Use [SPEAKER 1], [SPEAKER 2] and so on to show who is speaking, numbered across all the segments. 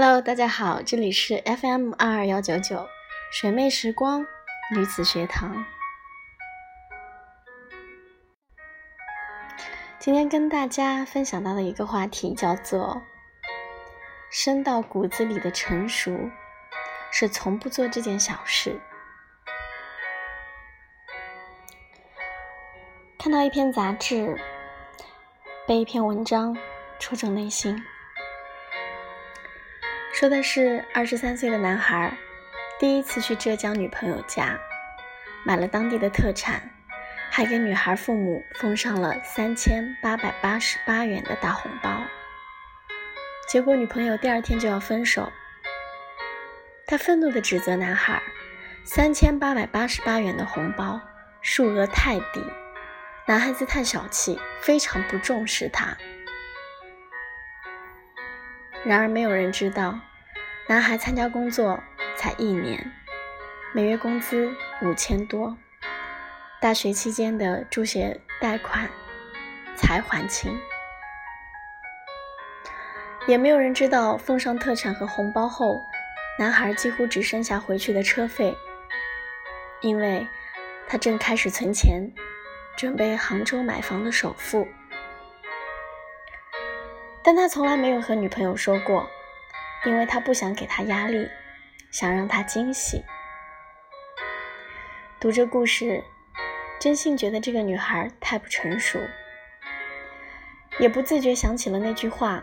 [SPEAKER 1] Hello，大家好，这里是 FM 二二幺九九水妹时光女子学堂。今天跟大家分享到的一个话题叫做“深到骨子里的成熟”，是从不做这件小事。看到一篇杂志，被一篇文章戳中内心。说的是二十三岁的男孩，第一次去浙江女朋友家，买了当地的特产，还给女孩父母奉上了三千八百八十八元的大红包。结果女朋友第二天就要分手，他愤怒地指责男孩：三千八百八十八元的红包，数额太低，男孩子太小气，非常不重视他。然而没有人知道。男孩参加工作才一年，每月工资五千多，大学期间的助学贷款才还清，也没有人知道奉上特产和红包后，男孩几乎只剩下回去的车费，因为他正开始存钱，准备杭州买房的首付，但他从来没有和女朋友说过。因为他不想给他压力，想让他惊喜。读这故事，真心觉得这个女孩太不成熟，也不自觉想起了那句话：“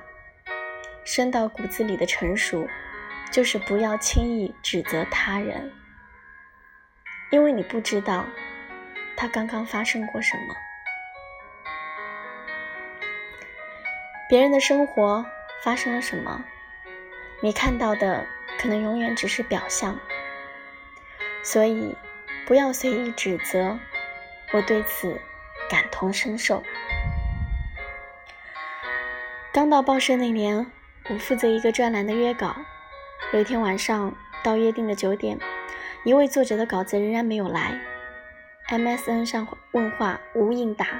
[SPEAKER 1] 深到骨子里的成熟，就是不要轻易指责他人，因为你不知道他刚刚发生过什么，别人的生活发生了什么。”你看到的可能永远只是表象，所以不要随意指责。我对此感同身受。刚到报社那年，我负责一个专栏的约稿。有一天晚上到约定的九点，一位作者的稿子仍然没有来。MSN 上问话无应答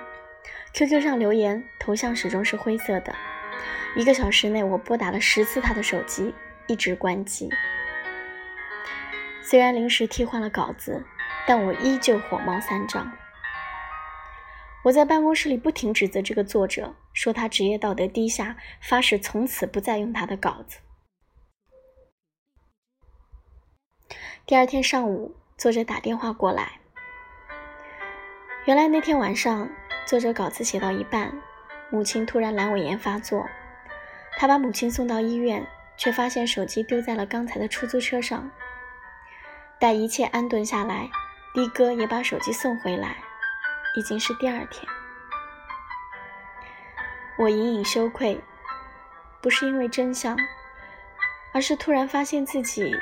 [SPEAKER 1] ，QQ 上留言头像始终是灰色的。一个小时内，我拨打了十次他的手机，一直关机。虽然临时替换了稿子，但我依旧火冒三丈。我在办公室里不停指责这个作者，说他职业道德低下，发誓从此不再用他的稿子。第二天上午，作者打电话过来，原来那天晚上，作者稿子写到一半，母亲突然阑尾炎发作。他把母亲送到医院，却发现手机丢在了刚才的出租车上。待一切安顿下来，的哥也把手机送回来，已经是第二天。我隐隐羞愧，不是因为真相，而是突然发现自己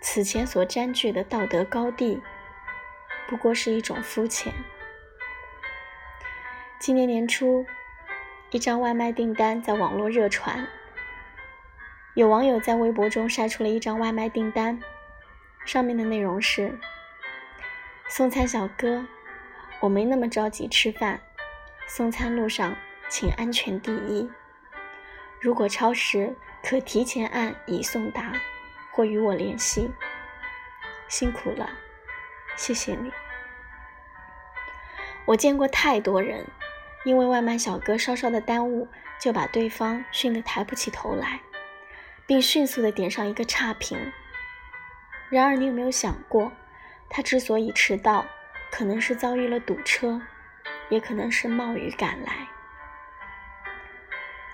[SPEAKER 1] 此前所占据的道德高地，不过是一种肤浅。今年年初。一张外卖订单在网络热传，有网友在微博中晒出了一张外卖订单，上面的内容是：“送餐小哥，我没那么着急吃饭，送餐路上请安全第一。如果超时，可提前按已送达或与我联系。辛苦了，谢谢你。”我见过太多人。因为外卖小哥稍稍的耽误，就把对方训得抬不起头来，并迅速的点上一个差评。然而，你有没有想过，他之所以迟到，可能是遭遇了堵车，也可能是冒雨赶来。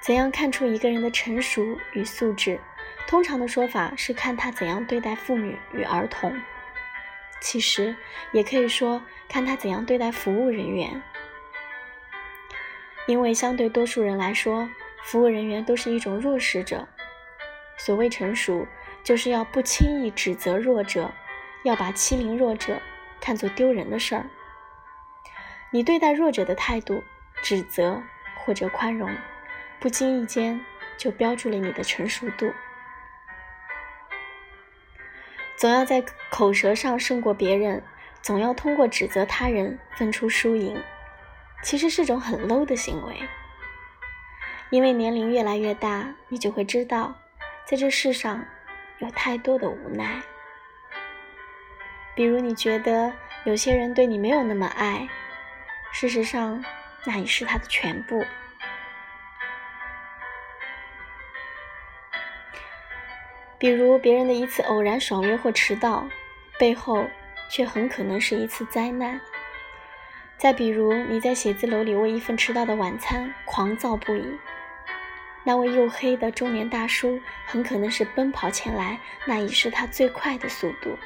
[SPEAKER 1] 怎样看出一个人的成熟与素质？通常的说法是看他怎样对待妇女与儿童，其实也可以说看他怎样对待服务人员。因为相对多数人来说，服务人员都是一种弱势者。所谓成熟，就是要不轻易指责弱者，要把欺凌弱者看作丢人的事儿。你对待弱者的态度，指责或者宽容，不经意间就标注了你的成熟度。总要在口舌上胜过别人，总要通过指责他人分出输赢。其实是种很 low 的行为，因为年龄越来越大，你就会知道，在这世上有太多的无奈。比如，你觉得有些人对你没有那么爱，事实上，那已是他的全部。比如，别人的一次偶然爽约或迟到，背后却很可能是一次灾难。再比如，你在写字楼里为一份迟到的晚餐狂躁不已，那位黝黑的中年大叔很可能是奔跑前来，那已是他最快的速度。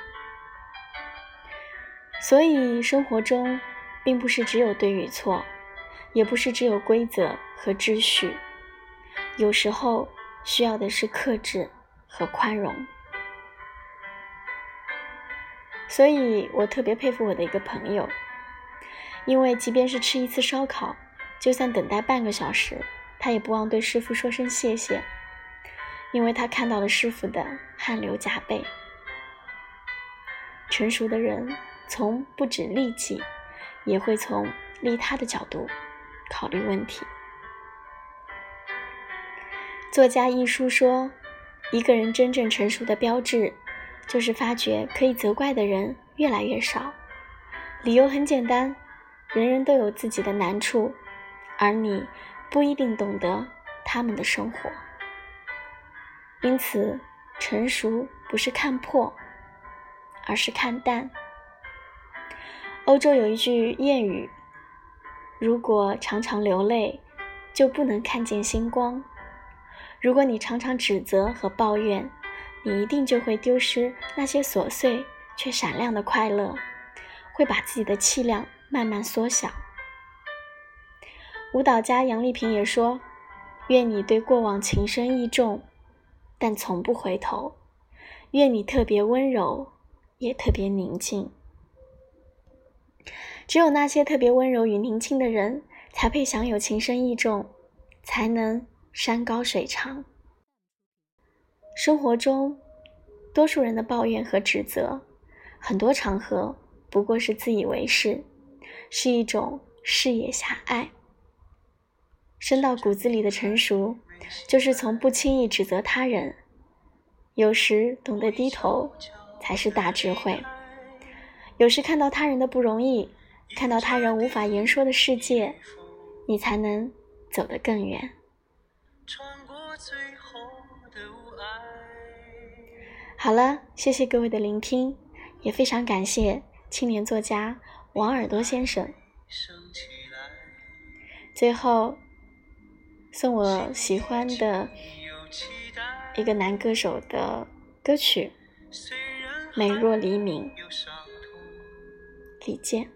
[SPEAKER 1] 所以，生活中并不是只有对与错，也不是只有规则和秩序，有时候需要的是克制和宽容。所以我特别佩服我的一个朋友。因为即便是吃一次烧烤，就算等待半个小时，他也不忘对师傅说声谢谢，因为他看到了师傅的汗流浃背。成熟的人从不止利己，也会从利他的角度考虑问题。作家一书说，一个人真正成熟的标志，就是发觉可以责怪的人越来越少，理由很简单。人人都有自己的难处，而你不一定懂得他们的生活。因此，成熟不是看破，而是看淡。欧洲有一句谚语：“如果常常流泪，就不能看见星光；如果你常常指责和抱怨，你一定就会丢失那些琐碎却闪亮的快乐，会把自己的气量。”慢慢缩小。舞蹈家杨丽萍也说：“愿你对过往情深意重，但从不回头；愿你特别温柔，也特别宁静。只有那些特别温柔与宁静的人，才配享有情深意重，才能山高水长。生活中，多数人的抱怨和指责，很多场合不过是自以为是。”是一种视野狭隘，深到骨子里的成熟，就是从不轻易指责他人，有时懂得低头，才是大智慧。有时看到他人的不容易，看到他人无法言说的世界，你才能走得更远。好了，谢谢各位的聆听，也非常感谢青年作家。王耳朵先生，最后送我喜欢的一个男歌手的歌曲《美若黎明》，李健。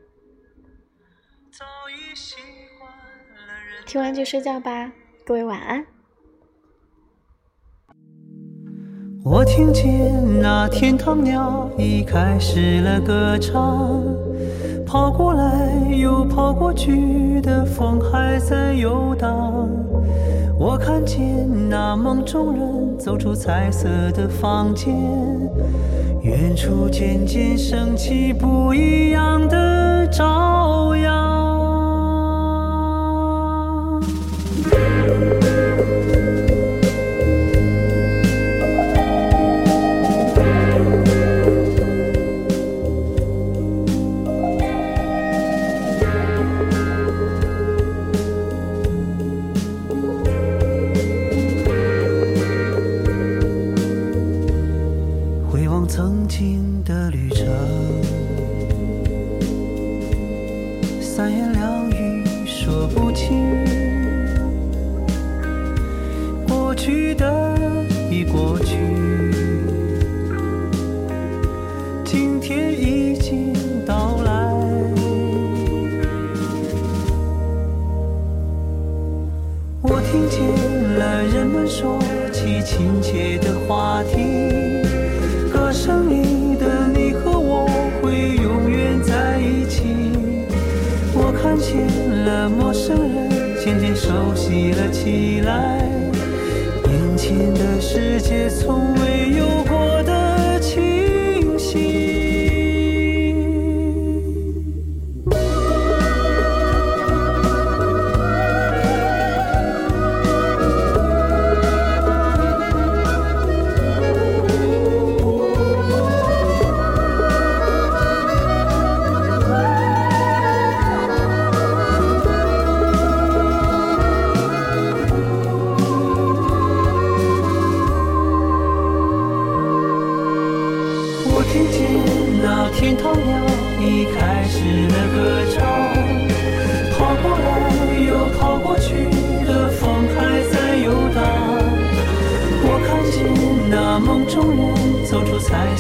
[SPEAKER 1] 听完就睡觉吧，各位晚安。
[SPEAKER 2] 我听见那天堂鸟已开始了歌唱。跑过来又跑过去的风还在游荡，我看见那梦中人走出彩色的房间，远处渐渐升起不一样的朝阳。亲切的话题，歌声里的你和我会永远在一起。我看见了陌生人，渐渐熟悉了起来，眼前的世界从未有过的清晰。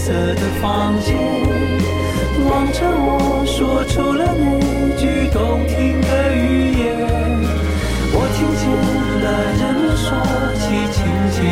[SPEAKER 2] 色的房间，望着我说出了那句动听的语言。我听见了人们说起琴键